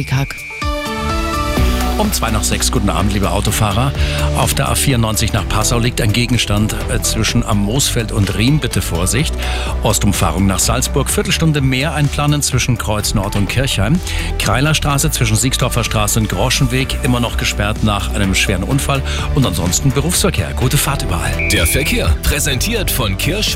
Hickhack. Um zwei nach sechs, guten Abend, liebe Autofahrer. Auf der A94 nach Passau liegt ein Gegenstand äh, zwischen am Moosfeld und Riem. Bitte Vorsicht. Ostumfahrung nach Salzburg. Viertelstunde mehr einplanen zwischen Kreuz Nord und Kirchheim. Kreilerstraße zwischen Siegsdorfer Straße und Groschenweg. Immer noch gesperrt nach einem schweren Unfall. Und ansonsten Berufsverkehr. Gute Fahrt überall. Der Verkehr präsentiert von Kirsch